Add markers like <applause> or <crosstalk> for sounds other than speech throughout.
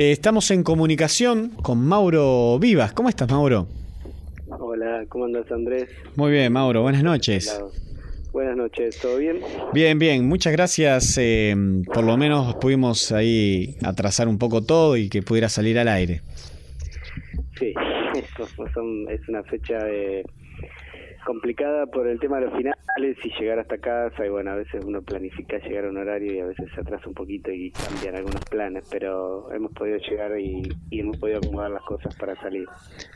Eh, estamos en comunicación con Mauro Vivas. ¿Cómo estás, Mauro? Hola, ¿cómo andas, Andrés? Muy bien, Mauro. Buenas noches. Buenas noches, ¿todo bien? Bien, bien. Muchas gracias. Eh, por lo menos pudimos ahí atrasar un poco todo y que pudiera salir al aire. Sí, <laughs> es una fecha de complicada por el tema de los finales y llegar hasta casa y bueno, a veces uno planifica llegar a un horario y a veces se atrasa un poquito y cambian algunos planes, pero hemos podido llegar y, hemos podido acomodar las cosas para salir.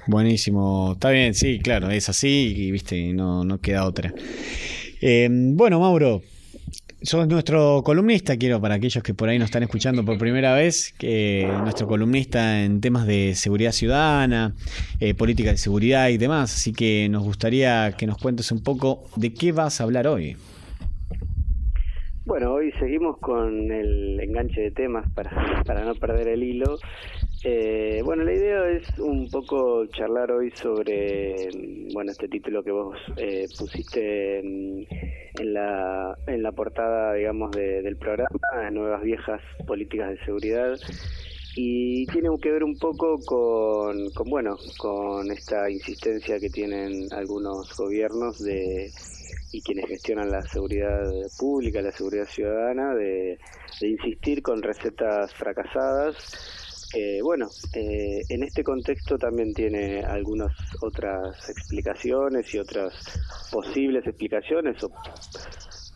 Buenísimo, está bien, sí, claro, es así y viste, no, no queda otra. Eh, bueno, Mauro, sos nuestro columnista, quiero para aquellos que por ahí nos están escuchando por primera vez, que nuestro columnista en temas de seguridad ciudadana, eh, política de seguridad y demás, así que nos gustaría que nos cuentes un poco de qué vas a hablar hoy. Bueno, hoy seguimos con el enganche de temas para, para no perder el hilo eh, bueno, la idea es un poco charlar hoy sobre, bueno, este título que vos eh, pusiste en, la, en la portada, digamos, del programa, Nuevas Viejas Políticas de Seguridad, y tiene que ver un poco con, con, bueno, con esta insistencia que tienen algunos gobiernos de y quienes gestionan la seguridad pública, la seguridad ciudadana, de, de insistir con recetas fracasadas eh, bueno, eh, en este contexto también tiene algunas otras explicaciones y otras posibles explicaciones, o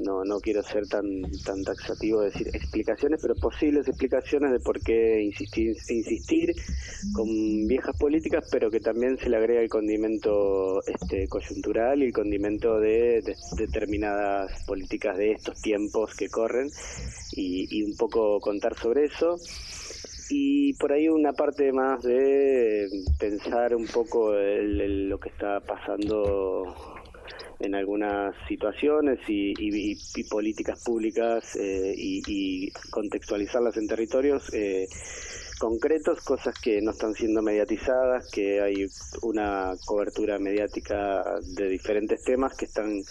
no, no quiero ser tan, tan taxativo de decir explicaciones, pero posibles explicaciones de por qué insistir, insistir con viejas políticas, pero que también se le agrega el condimento este, coyuntural y el condimento de, determinadas políticas de estos tiempos que corren y un poco contar sobre eso y por ahí una parte más de pensar un poco lo que está pasando en algunas situaciones y, políticas públicas eh, y, contextualizarlas en territorios eh, concretos, cosas que no están siendo mediatizadas, que hay una cobertura mediática de diferentes temas que están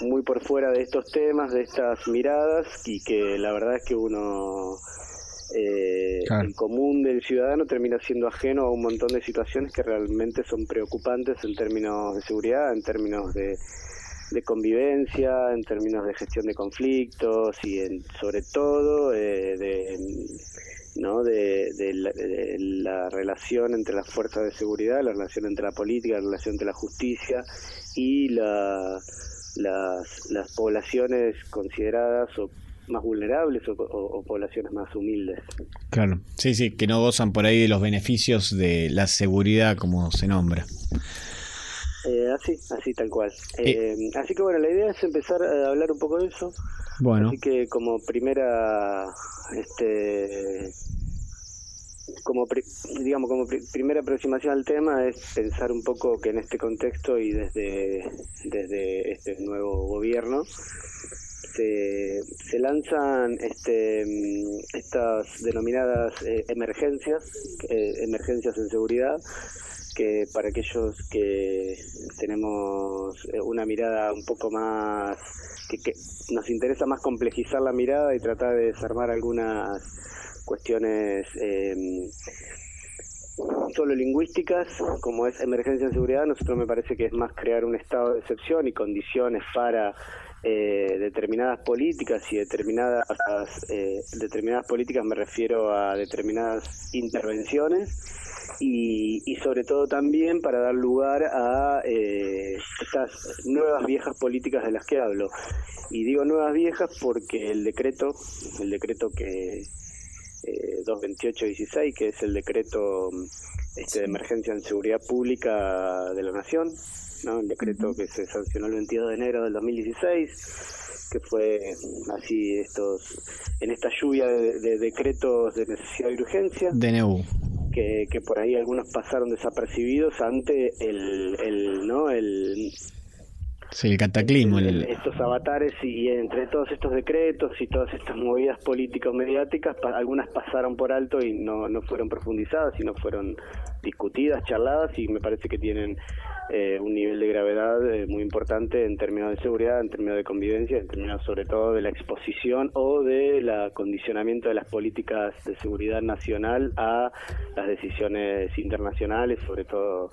muy por fuera de estos temas, de estas miradas y que la verdad es que uno eh, el común del ciudadano termina siendo ajeno a un montón de situaciones que realmente son preocupantes en términos de seguridad, en términos de, convivencia, en términos de gestión de conflictos y en, sobre todo eh, de, ¿no? De, la, relación entre las fuerzas de seguridad, la relación entre la política, la relación entre la justicia y la, las, las poblaciones consideradas o más vulnerables o, poblaciones más humildes. Claro, sí, sí, que no gozan por ahí de los beneficios de la seguridad como se nombra. Eh, así, así tal cual. Eh, así que bueno, la idea es empezar a hablar un poco de eso. Bueno. Así que como primera, este, como digamos como primera aproximación al tema es pensar un poco que en este contexto y desde desde este nuevo gobierno se, se lanzan este, estas denominadas eh, emergencias, eh, emergencias en seguridad, que para aquellos que tenemos eh, una mirada un poco más, que, nos interesa más complejizar la mirada y tratar de desarmar algunas cuestiones solo lingüísticas, como es emergencia en seguridad, nosotros me parece que es más crear un estado de excepción y condiciones para eh, determinadas políticas y determinadas eh, determinadas políticas me refiero a determinadas intervenciones y, y sobre todo también para dar lugar a eh, estas nuevas viejas políticas de las que hablo. Y digo nuevas viejas porque el decreto el decreto que eh, 228-16 que es el decreto este, de emergencia en seguridad pública de la nación ¿no? el decreto que se sancionó el 22 de enero del 2016, que fue así estos en esta lluvia de, decretos de necesidad y urgencia. DNU. Que, que por ahí algunos pasaron desapercibidos ante el, el, ¿no? el Sí, el cataclismo. Estos avatares y, entre todos estos decretos y todas estas movidas políticas mediáticas, algunas pasaron por alto y no, no fueron profundizadas, sino fueron discutidas, charladas y me parece que tienen eh, un nivel de gravedad eh, muy importante en términos de seguridad, en términos de convivencia, en términos sobre todo de la exposición o del acondicionamiento de las políticas de seguridad nacional a las decisiones internacionales, sobre todo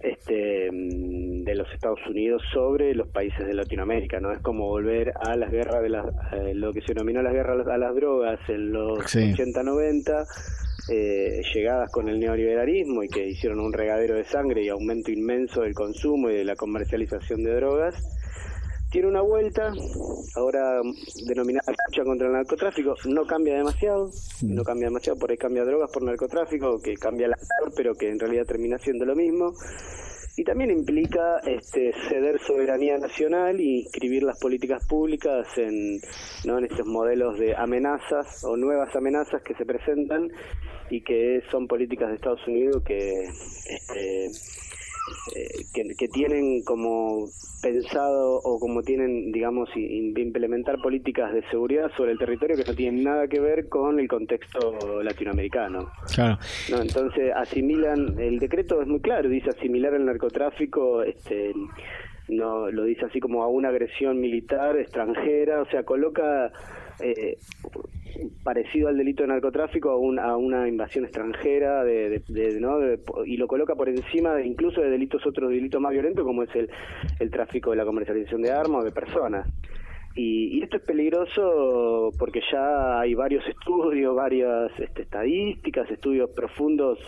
este mm, de los Estados Unidos sobre los países de Latinoamérica, ¿no? Es como volver a las guerras de las, eh, lo que se denominó las guerras a las drogas en los 80-90 eh, llegadas con el neoliberalismo y que hicieron un regadero de sangre y aumento inmenso del consumo y de la comercialización de drogas, tiene una vuelta, ahora denominada lucha contra el narcotráfico, no cambia demasiado, no cambia demasiado, por ahí cambia drogas por narcotráfico, que cambia la pero que en realidad termina siendo lo mismo y también implica este, ceder soberanía nacional y inscribir las políticas públicas en, ¿no? en estos modelos de amenazas o nuevas amenazas que se presentan y que son políticas de Estados Unidos que este, eh, que, tienen como pensado o como tienen, digamos, implementar políticas de seguridad sobre el territorio que no tienen nada que ver con el contexto latinoamericano. Claro. ¿no? Entonces asimilan, el decreto es muy claro, dice asimilar el narcotráfico, este no lo dice así como a una agresión militar extranjera, o sea, coloca eh, parecido al delito de narcotráfico a, a una invasión extranjera de, ¿no? y lo coloca por encima de, incluso de delitos otros delitos más violentos como es el, el tráfico de la comercialización de armas o de personas. Y, esto es peligroso porque ya hay varios estudios, varias este, estadísticas, estudios profundos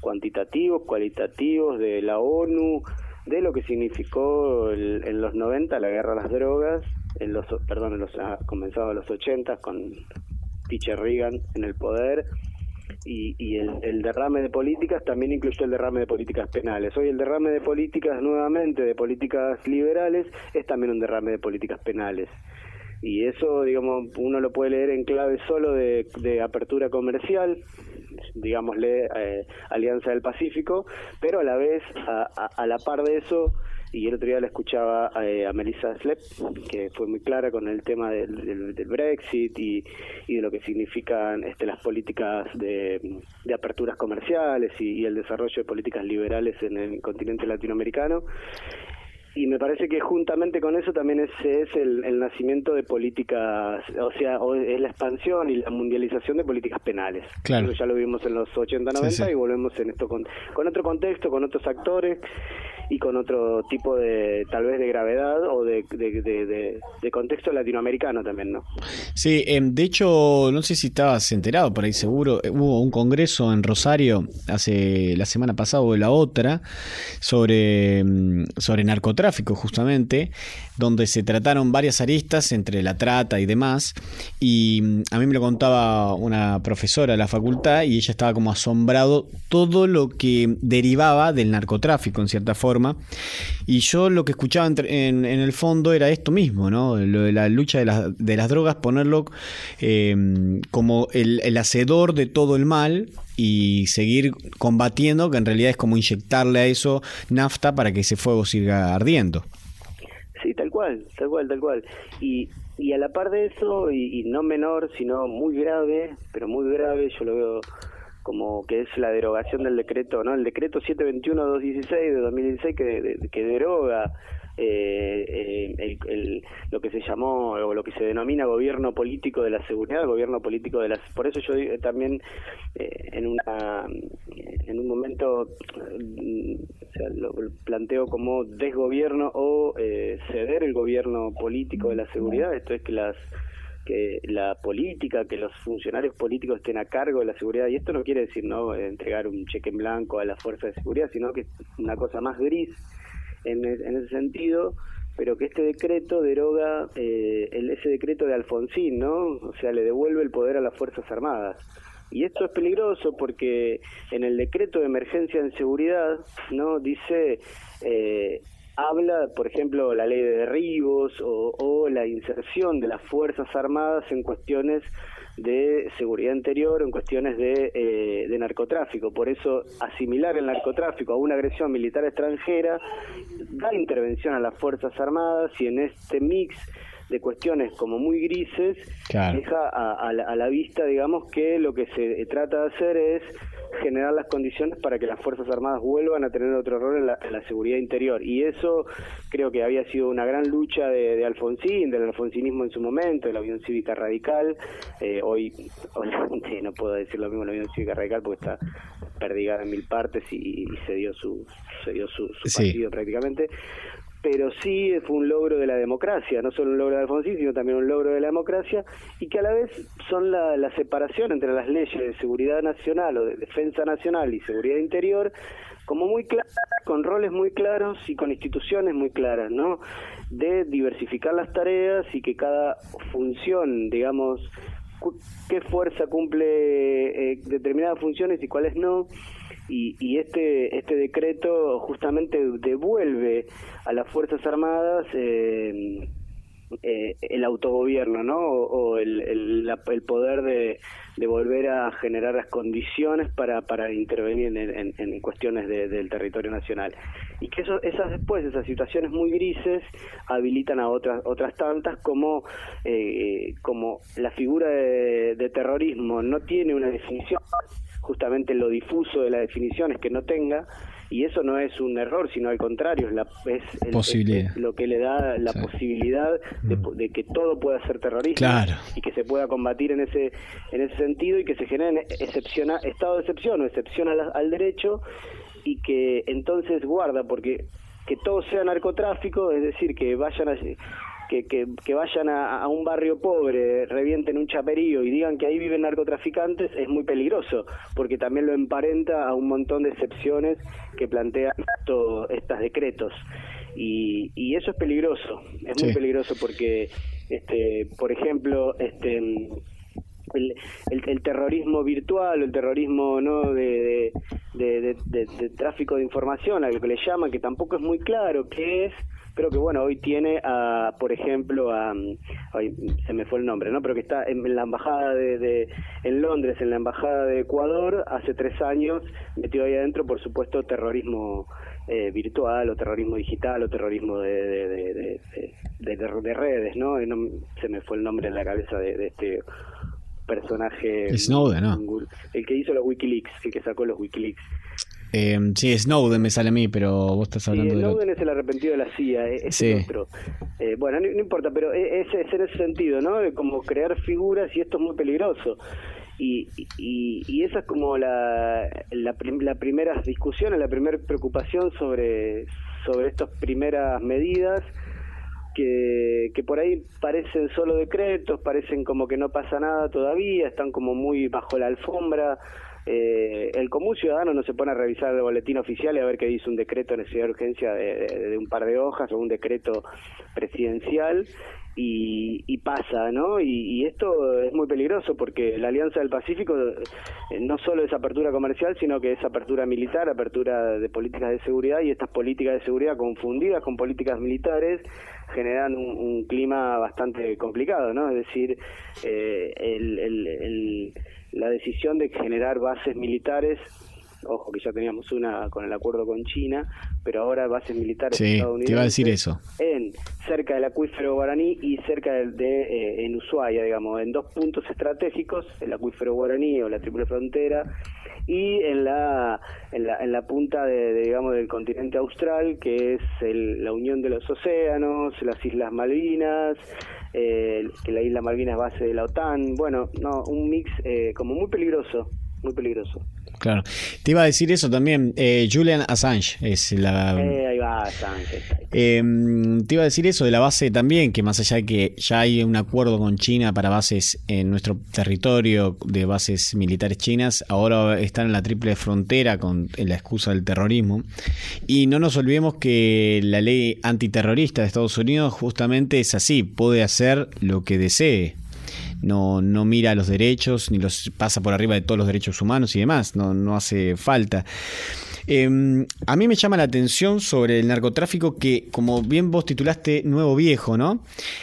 cuantitativos, cualitativos de la ONU, de lo que significó en los 90 la guerra a las drogas, en los, perdón, en los, ha comenzado en los 80 con Teacher Reagan en el poder y, y el, derrame de políticas también incluyó el derrame de políticas penales. Hoy el derrame de políticas nuevamente, de políticas liberales, es también un derrame de políticas penales. Y eso, digamos, uno lo puede leer en clave solo de, de apertura comercial, digámosle eh, Alianza del Pacífico, pero a la vez, a, a la par de eso, y el otro día la escuchaba eh, a Melissa Slepp, que fue muy clara con el tema del, Brexit y, y, de lo que significan este, las políticas de, aperturas comerciales y, el desarrollo de políticas liberales en el continente latinoamericano y me parece que juntamente con eso también es, es el, nacimiento de políticas, o sea, es la expansión y la mundialización de políticas penales. Claro. ya lo vimos en los 80, 90 y volvemos en esto con, con otro contexto, con otros actores y con otro tipo de, tal vez, de gravedad o de, de, contexto latinoamericano también, ¿no? Sí, em, de hecho, no sé si estabas enterado, por ahí seguro, eh, hubo un congreso en Rosario hace la semana pasada o la otra sobre, em, sobre narcotráfico, justamente, donde se trataron varias aristas entre la trata y demás, y em, a mí me lo contaba una profesora de la facultad y ella estaba como asombrado todo lo que derivaba del narcotráfico, en cierta forma y yo lo que escuchaba en, el fondo era esto mismo, ¿no? Lo de la lucha de, las drogas, ponerlo em, como el, hacedor de todo el mal y seguir combatiendo, que en realidad es como inyectarle a eso nafta para que ese fuego siga ardiendo. Sí, tal cual, tal cual, tal cual. Y, y a la par de eso, y no menor, sino muy grave, pero muy grave, yo lo veo como que es la derogación del decreto, ¿no? El decreto 721-216 de 2016 que, que deroga eh, el, lo que se llamó o lo que se denomina gobierno político de la seguridad, gobierno político de las. Por eso yo también eh, en una en un momento lo planteo como desgobierno o eh, ceder el gobierno político de la seguridad. Esto es que las que la política, que los funcionarios políticos estén a cargo de la seguridad. Y esto no quiere decir no entregar un cheque en blanco a la fuerza de seguridad, sino que es una cosa más gris en, en ese sentido, pero que este decreto deroga eh, el, ese decreto de Alfonsín, ¿no? O sea, le devuelve el poder a las Fuerzas Armadas. Y esto es peligroso porque en el decreto de emergencia en seguridad, ¿no? Dice eh, habla, por ejemplo, la ley de derribos o, la inserción de las Fuerzas Armadas en cuestiones de seguridad interior en cuestiones de, eh, de narcotráfico. Por eso asimilar el narcotráfico a una agresión militar extranjera da intervención a las Fuerzas Armadas y en este mix de cuestiones como muy grises, deja a, la, vista, digamos, que lo que se trata de hacer es generar las condiciones para que las Fuerzas Armadas vuelvan a tener otro rol en la, seguridad interior. Y eso creo que había sido una gran lucha de, Alfonsín, del alfonsinismo en su momento, de la Unión Cívica Radical. Eh, hoy, <laughs> obviamente, no puedo decir lo mismo de la Unión Cívica Radical porque está perdigada en mil partes y, se dio su, se dio su, partido prácticamente pero sí fue un logro de la democracia, no solo un logro de Alfonsín, sino también un logro de la democracia, y que a la vez son la, separación entre las leyes de seguridad nacional o de defensa nacional y seguridad interior, como muy clara, con roles muy claros y con instituciones muy claras, ¿no? De diversificar las tareas y que cada función, digamos, qué fuerza cumple eh, determinadas funciones y cuáles no, y, y este este decreto justamente devuelve a las fuerzas armadas eh, eh, el autogobierno, ¿no? O, el, el, poder de, de, volver a generar las condiciones para, para intervenir en, en, cuestiones del territorio nacional. Y que eso, esas después, esas situaciones muy grises, habilitan a otras otras tantas como, eh, como la figura de, de terrorismo no tiene una definición justamente lo difuso de la definición es que no tenga, y eso no es un error, sino al contrario, es, la, es, lo que le da la posibilidad mm. de, que todo pueda ser terrorismo y que se pueda combatir en ese en ese sentido y que se genere excepciona, estado de excepción o excepción al, al derecho y que entonces guarda porque que todo sea narcotráfico, es decir, que vayan a, que, que, vayan a, un barrio pobre, revienten un chaperío y digan que ahí viven narcotraficantes es muy peligroso, porque también lo emparenta a un montón de excepciones que plantean estos decretos. Y, y eso es peligroso, es muy peligroso porque, este, por ejemplo, este el, el, terrorismo virtual, el terrorismo no de, de, de, tráfico de información, a lo que le llaman, que tampoco es muy claro qué es, pero que bueno, hoy tiene a, por ejemplo, a, se me fue el nombre, ¿no? Pero que está en la embajada de, en Londres, en la embajada de Ecuador, hace tres años, metido ahí adentro, por supuesto, terrorismo eh, virtual o terrorismo digital o terrorismo de, de, de, redes, ¿no? Se me fue el nombre en la cabeza de, este personaje. Snowden, ¿no? El que hizo los Wikileaks, el que sacó los Wikileaks. Eh, sí, Snowden me sale a mí, pero vos estás hablando sí, de. Snowden es el arrepentido de la CIA, e-, es sí. otro. Eh, bueno, no, importa, pero e-, es, es, en ese sentido, ¿no? De como crear figuras y esto es muy peligroso. Y, y, y esa es como la, la, la primera discusión, la primera preocupación sobre, sobre estas primeras medidas que, que por ahí parecen solo decretos, parecen como que no pasa nada todavía, están como muy bajo la alfombra. Eh, el común ciudadano no se pone a revisar el boletín oficial y a ver qué dice un decreto de necesidad de urgencia de, un par de hojas o un decreto presidencial y, pasa, ¿no? Y, esto es muy peligroso porque la Alianza del Pacífico eh, no solo es apertura comercial, sino que es apertura militar, apertura de políticas de seguridad y estas políticas de seguridad confundidas con políticas militares generan un, clima bastante complicado, ¿no? Es decir, eh, el la decisión de generar bases militares ojo que ya teníamos una con el acuerdo con China, pero ahora bases militares sí, estadounidenses. Te iba a decir eso. En cerca del acuífero guaraní y cerca de, eh, en Ushuaia, digamos, en dos puntos estratégicos, el acuífero guaraní o la triple frontera y en la en la, en la punta de, digamos del continente austral, que es la unión de los océanos, las islas Malvinas, eh, que la isla Malvinas es base de la OTAN, bueno, no, un mix eh, como muy peligroso, muy peligroso. Claro. Te iba a decir eso también. Eh, Julian Assange es la. Eh, ahí va, Assange. Em, te iba a decir eso de la base también, que más allá de que ya hay un acuerdo con China para bases en nuestro territorio de bases militares chinas, ahora están en la triple frontera con la excusa del terrorismo. Y no nos olvidemos que la ley antiterrorista de Estados Unidos justamente es así, puede hacer lo que desee no, no mira los derechos, ni los pasa por arriba de todos los derechos humanos y demás, no, no hace falta. Em, a mí me llama la atención sobre el narcotráfico que, como bien vos titulaste, nuevo viejo, ¿no?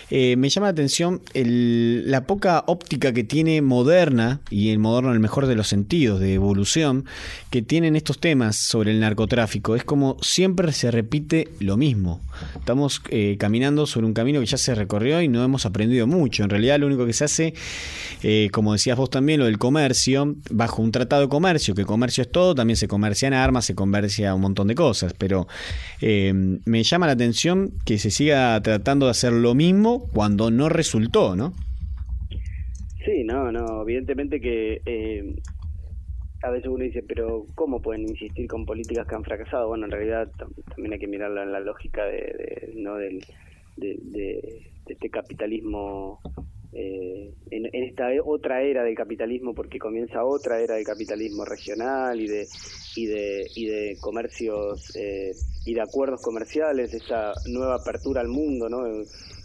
Eh, me llama la atención la poca óptica que tiene moderna, y el moderno el mejor de los sentidos, de evolución, que tienen estos temas sobre el narcotráfico. Es como siempre se repite lo mismo. Estamos eh, caminando sobre un camino que ya se recorrió y no hemos aprendido mucho. En realidad lo único que se hace, eh, como decías vos también, lo del comercio, bajo un tratado de comercio, que comercio es todo, también se comercian armas, se comercia un montón de cosas, pero eh, me llama la atención que se siga tratando de hacer lo mismo cuando no resultó, ¿no? Sí, no, no, evidentemente que eh, a veces uno dice, pero ¿cómo pueden insistir con políticas que han fracasado? Bueno, en realidad también hay que mirarlo en la lógica de, ¿no? del, de, este capitalismo eh, en, esta e, otra era del capitalismo porque comienza otra era del capitalismo regional y de y de y de comercios eh, y de acuerdos comerciales esta nueva apertura al mundo ¿no?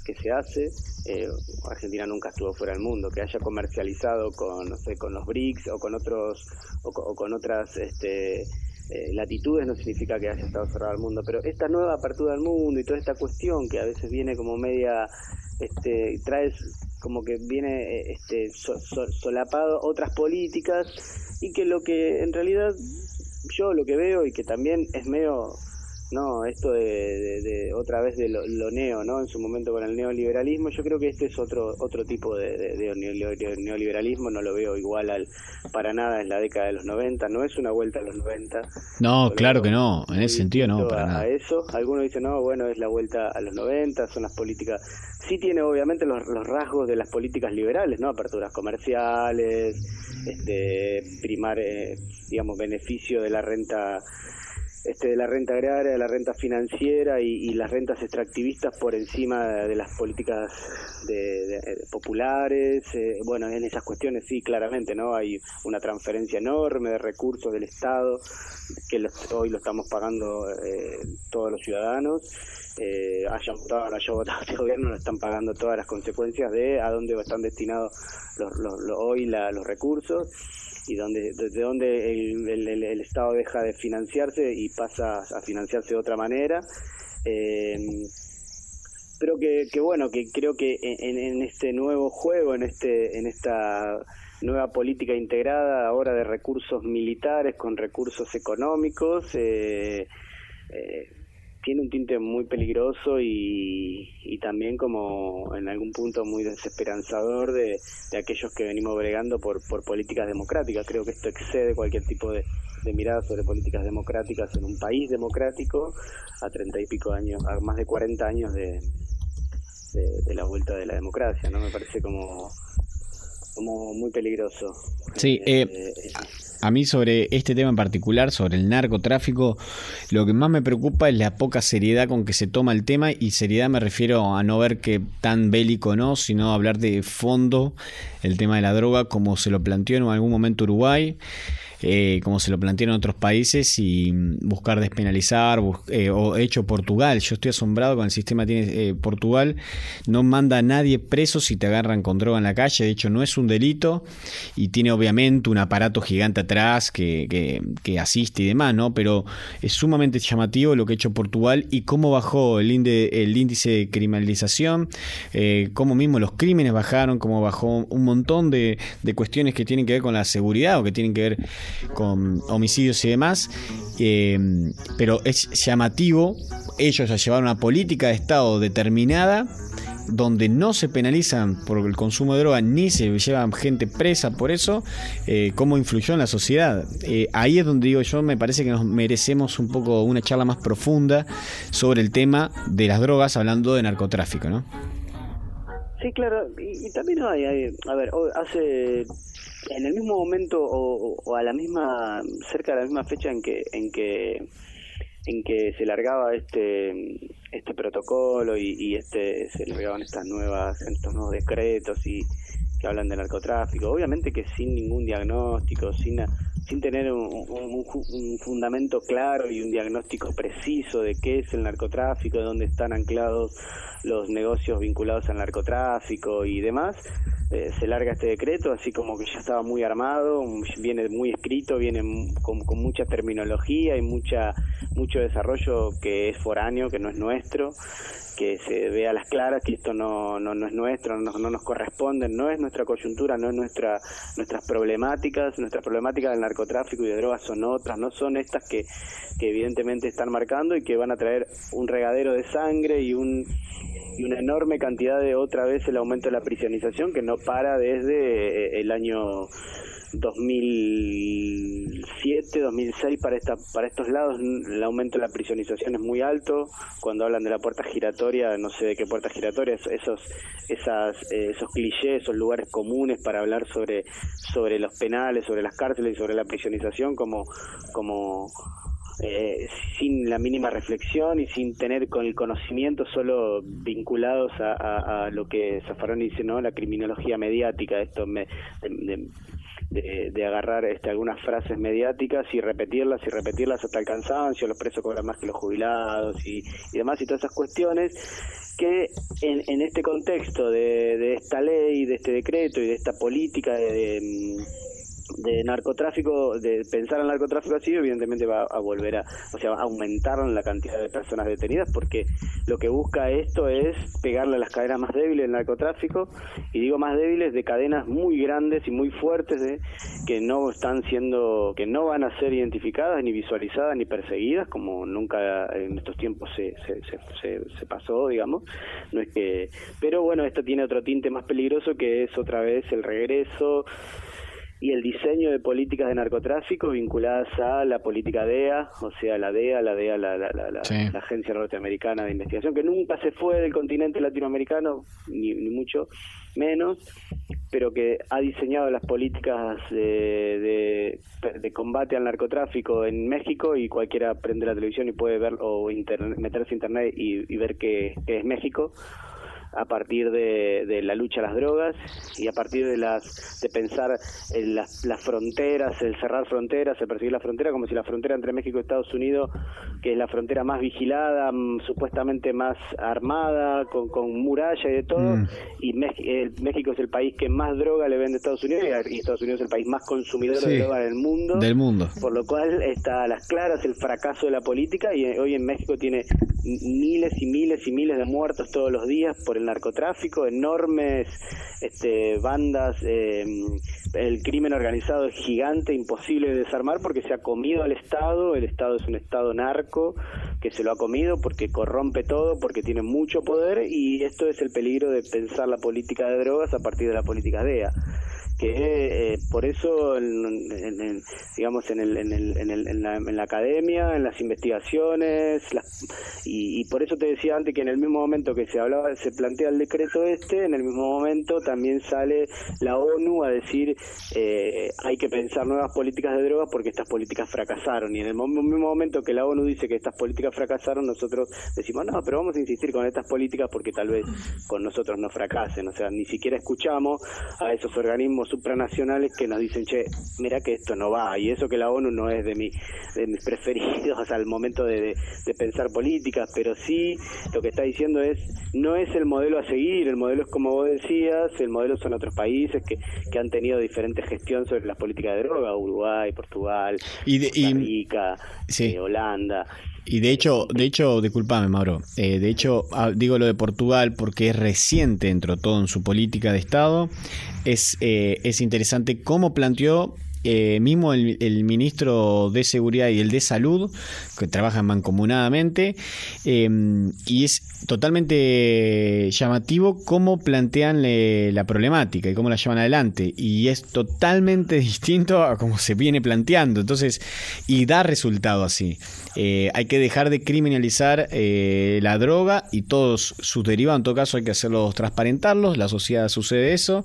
que se hace eh, Argentina nunca estuvo fuera del mundo que haya comercializado con no sé con los BRICS o con otros o, con otras este latitudes no significa que haya estado cerrado al mundo, pero esta nueva apertura al mundo y toda esta cuestión que a veces viene como media, este, trae como que viene eh, este, solapado otras políticas y que lo que en realidad yo lo que veo y que también es medio no esto de, otra vez de lo, neo no en su momento con el neoliberalismo yo creo que este es otro otro tipo de, neoliberalismo no lo veo igual al para nada en la década de los 90 no es una vuelta a los 90 no claro que no en ese sentido no para nada. eso algunos dicen no bueno es la vuelta a los 90 son las políticas sí tiene obviamente los, rasgos de las políticas liberales no aperturas comerciales este primar eh, digamos beneficio de la renta este, de la renta agraria, de la renta financiera y, las rentas extractivistas por encima de, las políticas de, populares. Eh, bueno, en esas cuestiones sí, claramente, ¿no? Hay una transferencia enorme de recursos del Estado que hoy lo estamos pagando eh, todos los ciudadanos. Eh, hayan votado no hayan votado este <laughs> gobierno, lo están pagando todas las consecuencias de a dónde están destinados los, hoy los recursos y donde, desde donde el, el, Estado deja de financiarse y pasa a financiarse de otra manera. Eh, pero que, que, bueno, que creo que en, en, este nuevo juego, en este, en esta nueva política integrada ahora de recursos militares con recursos económicos, eh, eh, tiene un tinte muy peligroso y, y, también como en algún punto muy desesperanzador de, de, aquellos que venimos bregando por, por políticas democráticas. Creo que esto excede cualquier tipo de, de mirada sobre políticas democráticas en un país democrático a treinta y pico años, a más de 40 años de, de, la vuelta de la democracia, ¿no? Me parece como, como muy peligroso. Sí, eh, eh, eh a mí sobre este tema en particular, sobre el narcotráfico, lo que más me preocupa es la poca seriedad con que se toma el tema y seriedad me refiero a no ver que tan bélico no, sino hablar de fondo el tema de la droga como se lo planteó en algún momento Uruguay eh, como se lo plantearon otros países, y buscar despenalizar, eh, o hecho Portugal. Yo estoy asombrado con el sistema que tiene eh, Portugal. No manda a nadie preso si te agarran con droga en la calle. De hecho, no es un delito y tiene obviamente un aparato gigante atrás que, que, asiste y demás, ¿no? Pero es sumamente llamativo lo que ha hecho Portugal y cómo bajó el, el índice de criminalización, eh, cómo mismo los crímenes bajaron, cómo bajó un montón de, de cuestiones que tienen que ver con la seguridad o que tienen que ver con homicidios y demás, eh, pero es llamativo, ellos ya llevaron una política de Estado determinada, donde no se penalizan por el consumo de droga ni se llevan gente presa por eso, eh, cómo influyó en la sociedad. Eh, ahí es donde digo yo, me parece que nos merecemos un poco una charla más profunda sobre el tema de las drogas, hablando de narcotráfico, ¿no? Sí, claro, y, también hay, a ver, hace en el mismo momento o, a la misma cerca de la misma fecha en que en que en que se largaba este este protocolo y, este se largaban estas nuevas estos nuevos decretos y que hablan de narcotráfico obviamente que sin ningún diagnóstico sin sin tener un, fundamento claro y un diagnóstico preciso de qué es el narcotráfico, de dónde están anclados los negocios vinculados al narcotráfico y demás, eh, se larga este decreto, así como que ya estaba muy armado, viene muy escrito, viene con, con, mucha terminología y mucha mucho desarrollo que es foráneo, que no es nuestro, que se vea las claras que esto no, no, no es nuestro, no, no, nos corresponde, no es nuestra coyuntura, no es nuestra, nuestras problemáticas, nuestras problemáticas del narcotráfico y de drogas son otras, no son estas que, que evidentemente están marcando y que van a traer un regadero de sangre y un y una enorme cantidad de otra vez el aumento de la prisionización que no para desde eh, el año 2007, 2006 para esta para estos lados el aumento de la prisionización es muy alto. Cuando hablan de la puerta giratoria, no sé de qué puerta giratoria, esos esas eh, esos clichés, esos lugares comunes para hablar sobre sobre los penales, sobre las cárceles y sobre la prisionización como como eh, sin la mínima reflexión y sin tener con el conocimiento solo vinculados a, lo que Zaffaroni dice, ¿no? La criminología mediática, esto me, de, agarrar este, algunas frases mediáticas y repetirlas y repetirlas hasta el cansancio, los presos cobran más que los jubilados y, demás y todas esas cuestiones que en, en este contexto de, de, esta ley, de este decreto y de esta política de de narcotráfico, de pensar en narcotráfico así, evidentemente va a volver a, o sea, aumentar la cantidad de personas detenidas, porque lo que busca esto es pegarle a las cadenas más débiles del narcotráfico, y digo más débiles de cadenas muy grandes y muy fuertes de, que no están siendo, que no van a ser identificadas, ni visualizadas, ni perseguidas, como nunca en estos tiempos se, se, se, se pasó, digamos. No es que, pero bueno, esto tiene otro tinte más peligroso que es otra vez el regreso y el diseño de políticas de narcotráfico vinculadas a la política DEA, o sea, la DEA, la DEA, la, la, la, Agencia Norteamericana de Investigación, que nunca se fue del continente latinoamericano, ni, mucho menos, pero que ha diseñado las políticas de, de, combate al narcotráfico en México y cualquiera prende la televisión y puede ver o meterse a internet y, y ver que es México a partir de, la lucha a las drogas y a partir de las de pensar en las, las, fronteras, el cerrar fronteras, el perseguir la frontera, como si la frontera entre México y Estados Unidos, que es la frontera más vigilada, mm, supuestamente más armada, con, con muralla y de todo, mm. y México es el país que más droga le vende a Estados Unidos y Estados Unidos es el país más consumidor de droga del mundo. Del mundo. Por lo cual está a las claras el fracaso de la política y hoy en México tiene miles y miles y miles de muertos todos los días por el narcotráfico, enormes este, bandas, em, el crimen organizado es gigante, imposible de desarmar porque se ha comido al Estado, el Estado es un Estado narco que se lo ha comido porque corrompe todo, porque tiene mucho poder y esto es el peligro de pensar la política de drogas a partir de la política DEA que eh, por eso en, digamos en, el, en, el, en, el, en, la, en la academia en las investigaciones y, y, por eso te decía antes que en el mismo momento que se hablaba se plantea el decreto este en el mismo momento también sale la ONU a decir eh, hay que pensar nuevas políticas de drogas porque estas políticas fracasaron. Y en el mismo momento que la ONU dice que estas políticas fracasaron nosotros decimos no pero vamos a insistir con estas políticas porque tal vez con nosotros no fracasen o sea ni siquiera escuchamos a esos organismos supranacionales que nos dicen, che, mira que esto no va, y eso que la ONU no es de, mi, de mis <laughs> preferidos al momento de, de, pensar políticas, pero sí lo que está diciendo es, no es el modelo a seguir, el modelo es como vos decías, el modelo son otros países que, que han tenido diferentes gestión sobre las políticas de droga, Uruguay, Portugal, y Costa Rica, eh, Holanda. Y de hecho, de hecho, disculpame, Mauro. Eh, de hecho, ah, digo lo de Portugal porque es reciente dentro todo en su política de Estado. Es, eh, es interesante cómo planteó eh, mismo el, ministro de Seguridad y el de Salud, que trabajan mancomunadamente, y es totalmente llamativo cómo plantean la problemática y cómo la llevan adelante. Y es totalmente <laughs> distinto a cómo se viene planteando. Entonces, y da resultado así. Eh, hay que dejar de criminalizar eh, la droga y todos sus derivados. En todo caso, hay que hacerlos transparentarlos. La sociedad sucede eso,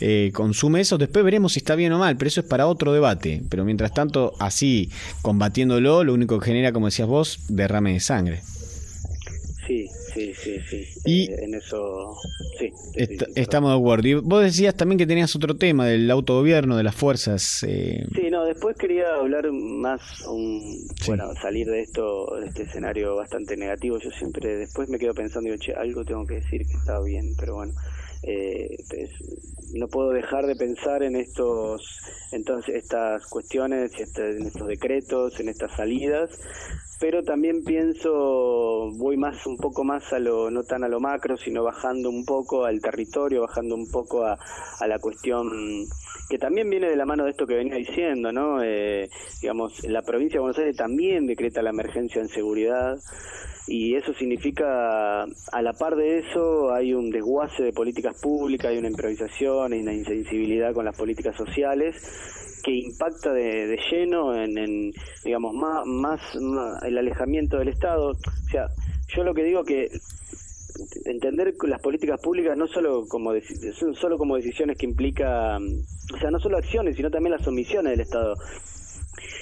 eh, consume eso. Después veremos si está bien o mal, pero eso es para otro debate. Pero mientras tanto, así combatiéndolo, lo único que genera, como decías vos, derrame de sangre. Sí, sí, sí, sí. Y eh, en eso, sí. estamos de acuerdo. Y vos decías también que tenías otro tema del autogobierno, de las fuerzas. Eh... Sí, no, después quería hablar más, un, bueno, salir de esto, de este escenario bastante negativo. Yo siempre, después me quedo pensando, digo, che, algo tengo que decir que está bien, pero bueno. Eh, pues, no puedo dejar de pensar en estos entonces estas cuestiones este, en estos decretos en estas salidas pero también pienso voy más un poco más a lo no tan a lo macro sino bajando un poco al territorio bajando un poco a, a la cuestión que también viene de la mano de esto que venía diciendo no eh, digamos la provincia de Buenos Aires también decreta la emergencia en seguridad y eso significa, a la par de eso, hay un desguace de políticas públicas, hay una improvisación, hay una insensibilidad con las políticas sociales que impacta de, lleno en, digamos, más, más, el alejamiento del Estado. O sea, yo lo que digo que entender las políticas públicas no solo como solo como decisiones que implica o sea no solo acciones sino también las omisiones del Estado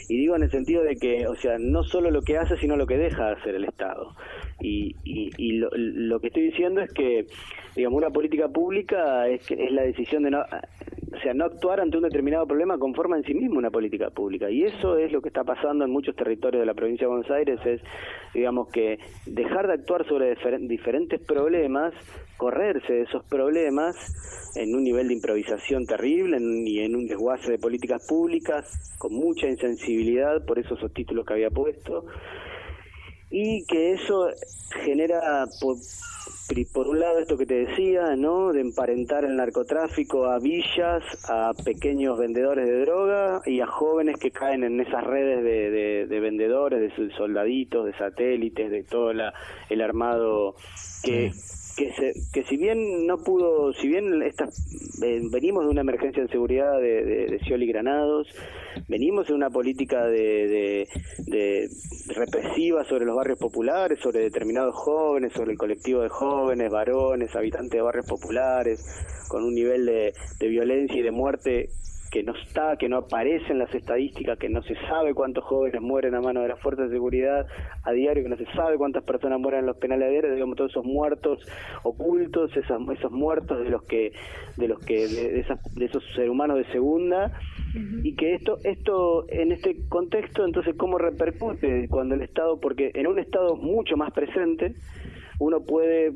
y digo en el sentido de que, o sea, no solo lo que hace, sino lo que deja de hacer el Estado. Y, y, lo, lo, que estoy diciendo es que, digamos, una política pública es, es la decisión de no, o sea, no actuar ante un determinado problema conforma en sí mismo una política pública. Y eso es lo que está pasando en muchos territorios de la provincia de Buenos Aires, es, digamos, que dejar de actuar sobre diferentes problemas, correrse esos problemas en un nivel de improvisación terrible y en un desguace de políticas públicas con mucha insensibilidad por esos títulos que había puesto y que eso genera por, por un lado esto que te decía, ¿no? De emparentar el narcotráfico a villas, a pequeños vendedores de droga y a jóvenes que caen en esas redes de, de, vendedores, de soldaditos, de satélites, de todo la, el armado que, que, se, que si bien no pudo, si bien esta, eh, venimos de una emergencia en seguridad de, de, de Scioli Granados, venimos de una política de, de, represiva sobre los barrios populares, sobre determinados jóvenes, sobre el colectivo de jóvenes, varones, habitantes de barrios populares, con un nivel de, de violencia y de muerte que no está, que no aparece en las estadísticas, que no se sabe cuántos jóvenes mueren a mano de las fuerzas de seguridad a diario, que no se sabe cuántas personas mueren en los penales a diario, digamos todos esos muertos ocultos, esos, esos muertos de los que, de los que, de, de esos seres humanos de segunda, y que esto, esto en este contexto, entonces cómo repercute cuando el Estado, porque en un Estado mucho más presente, uno puede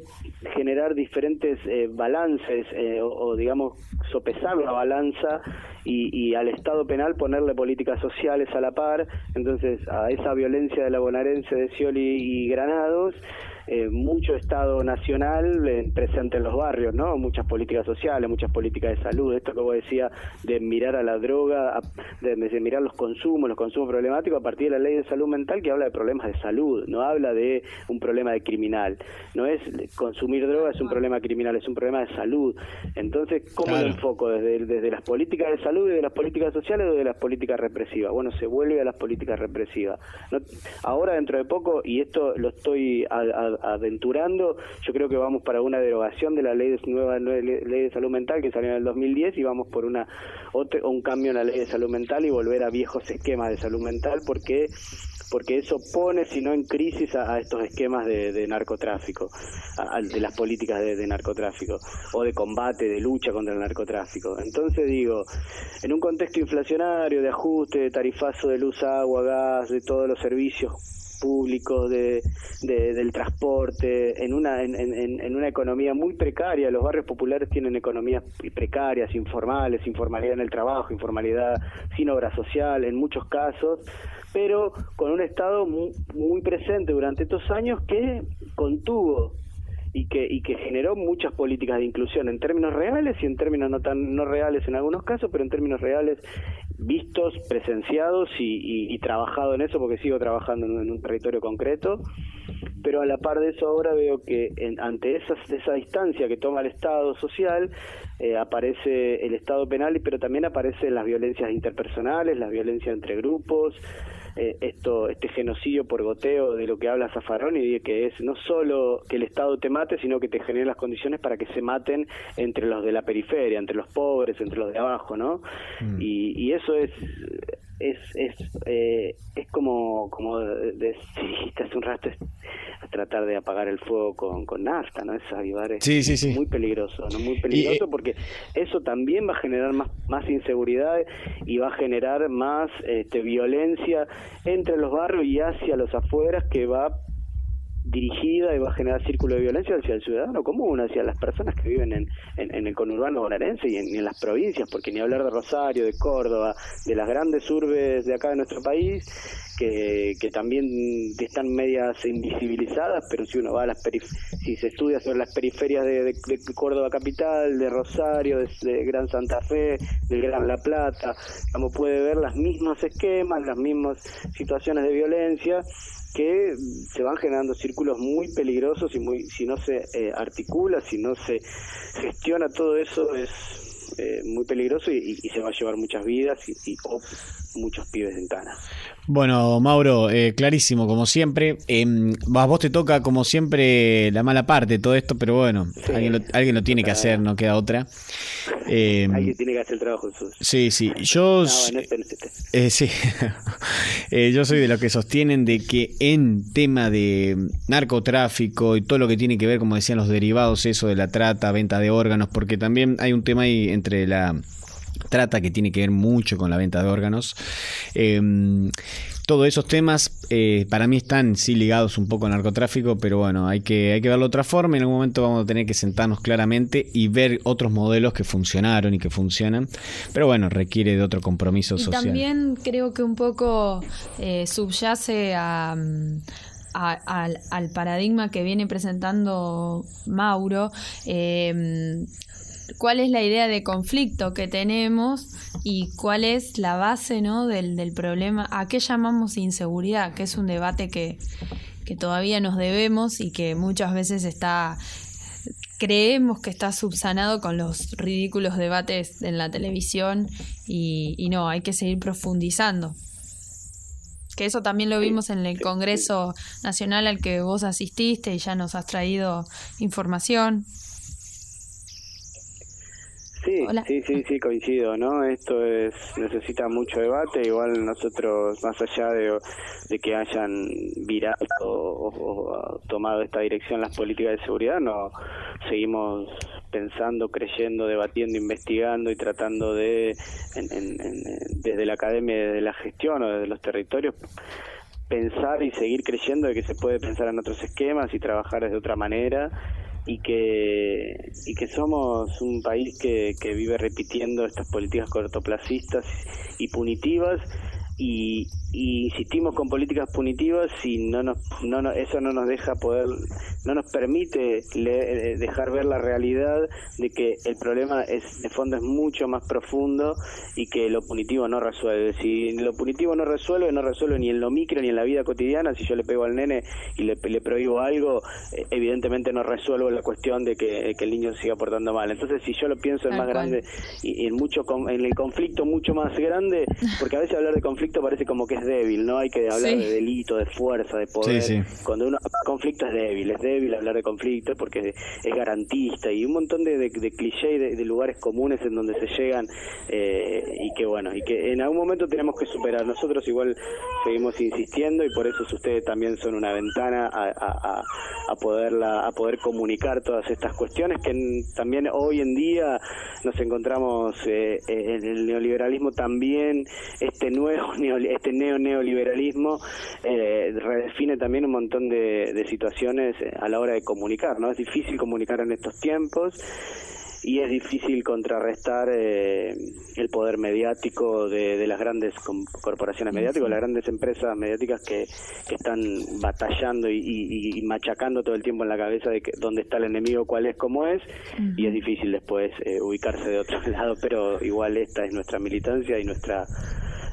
generar diferentes eh, balances eh, o, digamos sopesar la balanza y, al Estado penal ponerle políticas sociales a la par. Entonces a esa violencia de la bonaerense de Scioli y Granados eh, mucho Estado nacional eh, presente en los barrios, ¿no? Muchas políticas sociales, muchas políticas de salud, esto que vos decía de mirar a la droga, de, mirar los consumos, los consumos problemáticos a partir de la ley de salud mental que habla de problemas de salud, no habla de un problema de criminal, no es consumir droga es un problema criminal, es un problema de salud. Entonces, ¿cómo lo enfoco? ¿Desde, desde las políticas de salud y de las políticas sociales o de las políticas represivas? Bueno, se vuelve a las políticas represivas. ahora, dentro de poco, y esto lo estoy aventurando, yo creo que vamos para una derogación de la ley de nueva ley de salud mental que salió en el 2010 y vamos por una otro, un cambio en la ley de salud mental y volver a viejos esquemas de salud mental porque porque eso pone, si no en crisis, a, estos esquemas de, narcotráfico, de las políticas de, narcotráfico, o de combate, de lucha contra el narcotráfico. Entonces digo, en un contexto inflacionario, de ajuste, de tarifazo de luz, agua, gas, de todos los servicios públicos, de, del transporte, en una, en, en, una economía muy precaria. Los barrios populares tienen economías precarias, informales, informalidad en el trabajo, informalidad sin obra social en muchos casos, pero con un Estado muy, muy presente durante estos años que contuvo y que, y que generó muchas políticas de inclusión en términos reales y en términos no tan no reales en algunos casos, pero en términos reales vistos, presenciados y, y, trabajado en eso porque sigo trabajando en, un territorio concreto. Pero a la par de eso ahora veo que ante esa, esa distancia que toma el Estado social, eh, aparece el Estado penal, pero también aparecen las violencias interpersonales, las violencias entre grupos, eh, esto este genocidio por goteo de lo que habla Zaffaroni, y que es no solo que el Estado te mate, sino que te genere las condiciones para que se maten entre los de la periferia, entre los pobres, entre los de abajo, ¿no? Mm. Y, y eso es es es, eh, es como como <laughs> dijiste hace un rato tratar de apagar el fuego con, con nafta, ¿no? Es avivar es sí, sí, sí. muy peligroso, ¿no? Muy peligroso eh, porque eso también va a generar más, más inseguridad y va a generar más este, violencia entre los barrios y hacia los afueras que va dirigida y va a generar círculo de violencia hacia el ciudadano común, hacia las personas que viven en, en, el conurbano bonaerense y en, las provincias, porque ni hablar de Rosario, de Córdoba, de las grandes urbes de acá de nuestro país, que, que también están medias invisibilizadas, pero si uno va a las si se estudia sobre las periferias de, Córdoba capital, de Rosario, de, Gran Santa Fe, del Gran La Plata, como puede ver los mismos esquemas, las mismas situaciones de violencia que se van generando círculos muy peligrosos y muy si no se eh, articula, si no se gestiona todo eso es eh, muy peligroso y, se va a llevar muchas vidas y, muchos pibes en cana. Bueno, Mauro, eh, clarísimo, como siempre. Eh, a vos te toca, como siempre, la mala parte de todo esto, pero bueno, alguien, lo, alguien, lo, tiene que hacer, no queda otra. Eh, alguien tiene que hacer el trabajo. Sí, sí. Yo, eh, sí. <laughs> yo soy de los que sostienen de que en tema de narcotráfico y todo lo que tiene que ver, como decían los derivados, eso de la trata, venta de órganos, porque también hay un tema ahí entre la trata que tiene que ver mucho con la venta de órganos. Em, todos esos temas eh, para mí están sí ligados un poco al narcotráfico, pero bueno, hay que, hay que verlo de otra forma. En algún momento vamos a tener que sentarnos claramente y ver otros modelos que funcionaron y que funcionan. Pero bueno, requiere de otro compromiso y social. También creo que un poco eh, subyace a... al, paradigma que viene presentando Mauro, eh, cuál es la idea de conflicto que tenemos y cuál es la base ¿no? del, del problema, a qué llamamos inseguridad, que es un debate que, que todavía nos debemos y que muchas veces está creemos que está subsanado con los ridículos debates en la televisión y, y, no, hay que seguir profundizando. Que eso también lo vimos en el Congreso Nacional al que vos asististe y ya nos has traído información. Sí, sí, sí, sí, coincido, ¿no? Esto es necesita mucho debate, igual nosotros, más allá de, de que hayan virado o, tomado esta dirección las políticas de seguridad, no seguimos pensando, creyendo, debatiendo, investigando y tratando de, desde la academia, desde la gestión o desde los territorios, pensar y seguir creyendo de que se puede pensar en otros esquemas y trabajar de otra manera y que, y que somos un país que, que vive repitiendo estas políticas cortoplacistas y punitivas y, y insistimos con políticas punitivas y no nos, no, eso no nos deja poder, no nos permite eh, dejar ver la realidad de que el problema es de fondo es mucho más profundo y que lo punitivo no resuelve. Si lo punitivo no resuelve, no resuelve ni en lo micro ni en la vida cotidiana. Si yo le pego al nene y le, le prohíbo algo, eh, evidentemente no resuelvo la cuestión de que, el niño siga portando mal. Entonces, si yo lo pienso en más grande y, en mucho en el conflicto mucho más grande, porque a veces hablar de conflicto parece como que débil, no hay que hablar de delito, de fuerza, de poder. Cuando uno conflicto es débil, es débil hablar de conflicto porque es garantista y un montón de, de, de clichés de, lugares comunes en donde se llegan eh, y que bueno, y que en algún momento tenemos que superar. Nosotros igual seguimos insistiendo y por eso ustedes también son una ventana a, a, a poderla, a poder comunicar todas estas cuestiones que también hoy en día nos encontramos eh, en el neoliberalismo también este nuevo este neo neoliberalismo eh, redefine también un montón de, de situaciones eh, a la hora de comunicar, ¿no? Es difícil comunicar en estos tiempos y es difícil contrarrestar eh, el poder mediático de, las grandes corporaciones mediáticas, las grandes empresas mediáticas que, que están batallando y, machacando todo el tiempo en la cabeza de que, dónde está el enemigo, cuál es, cómo es, y es difícil después ubicarse de otro <laughs> lado, pero igual esta es nuestra militancia y nuestra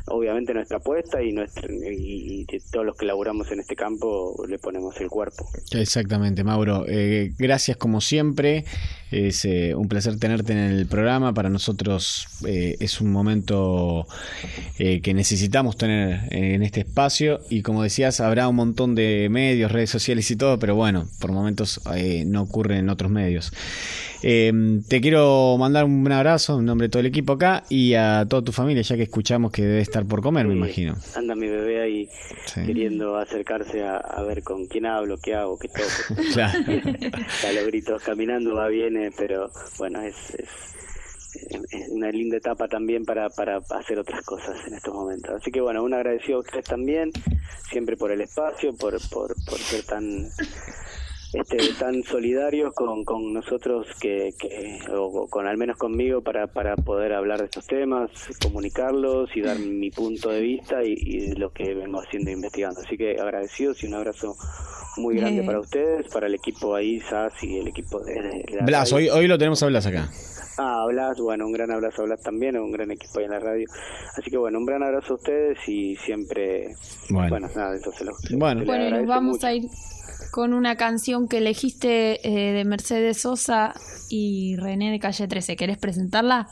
obviamente nuestra apuesta y, nuestra, y, todos los que laburamos en este campo le ponemos el cuerpo. Exactamente, Mauro. Eh, gracias como siempre. Es eh, un placer tenerte en el programa. Para nosotros eh, es un momento que necesitamos tener en este espacio. Y como decías, habrá un montón de medios, redes sociales y todo, pero bueno, por momentos no ocurre en otros medios. te quiero mandar un abrazo en nombre de todo el equipo acá y a toda tu familia, ya que escuchamos que debe estar estar por comer, me imagino. Anda mi bebé ahí queriendo acercarse a, ver con quién hablo, qué hago, qué toco. <laughs> claro. <laughs> a los gritos caminando va, viene, pero bueno, es, es una linda etapa también para, para hacer otras cosas en estos momentos. Así que bueno, un agradecido a ustedes también, siempre por el espacio, por, por, por ser tan este, tan solidarios con, con nosotros que, que o con al menos conmigo para, para poder hablar de estos temas, comunicarlos y dar mi punto de vista y, lo que vengo haciendo e investigando. Así que agradecidos y un abrazo muy grande para ustedes, para el equipo ahí, SAS y el equipo de... Blas, hoy, hoy lo tenemos a Blas acá. Ah, Blas, bueno, un gran abrazo a Blas también, un gran equipo ahí en la radio. Así que bueno, un gran abrazo a ustedes y siempre... Bueno, nada, entonces lo, bueno, bueno vamos a ir con una canción que elegiste eh, de Mercedes Sosa y René de Calle 13. ¿Querés presentarla?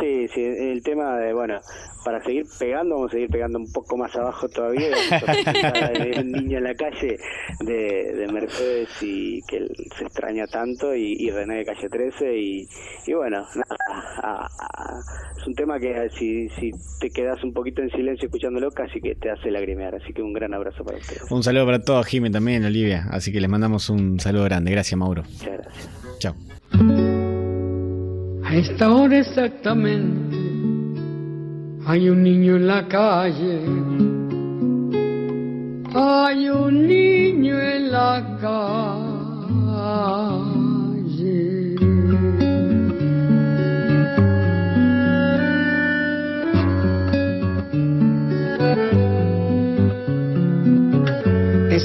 Sí, sí, el tema de, bueno, para seguir pegando, vamos a seguir pegando un poco más abajo todavía. <laughs> A niño en la calle de, Mercedes y que se extraña tanto y, René de Calle 13 y, bueno, es un tema que si, si te quedas un poquito en silencio escuchándolo casi que te hace lagrimear, así que un gran abrazo para ustedes. Un saludo para todos, Jimmy también, Olivia, así que les mandamos un saludo grande. Gracias, Mauro. Muchas gracias. Chao. A esta hora exactamente hay un niño en la calle. Hay un niño en la calle.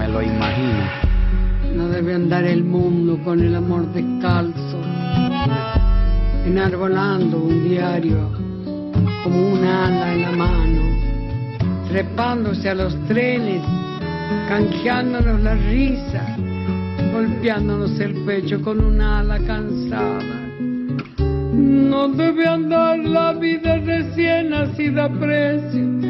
me lo imagino. No debe andar el mundo con el amor descalzo, enarbolando un diario como un ala en la mano, trepándose a los trenes, canjeándonos la risa, golpeándonos el pecho con un ala cansada. No debe andar la vida recién nacida precio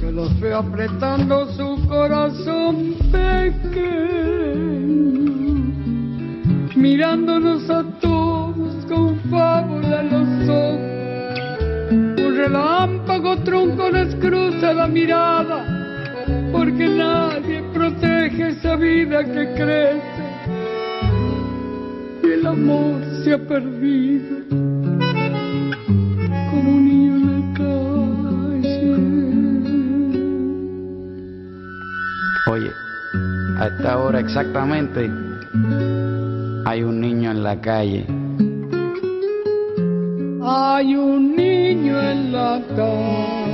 yo los veo apretando su corazón pequeño, mirándonos a todos con fábula en los ojos. Un relámpago tronco les cruza la mirada, porque nadie deje esa vida que crece y el amor se ha perdido a esta hora exactamente, hay un niño en la calle. Hay un niño en la calle.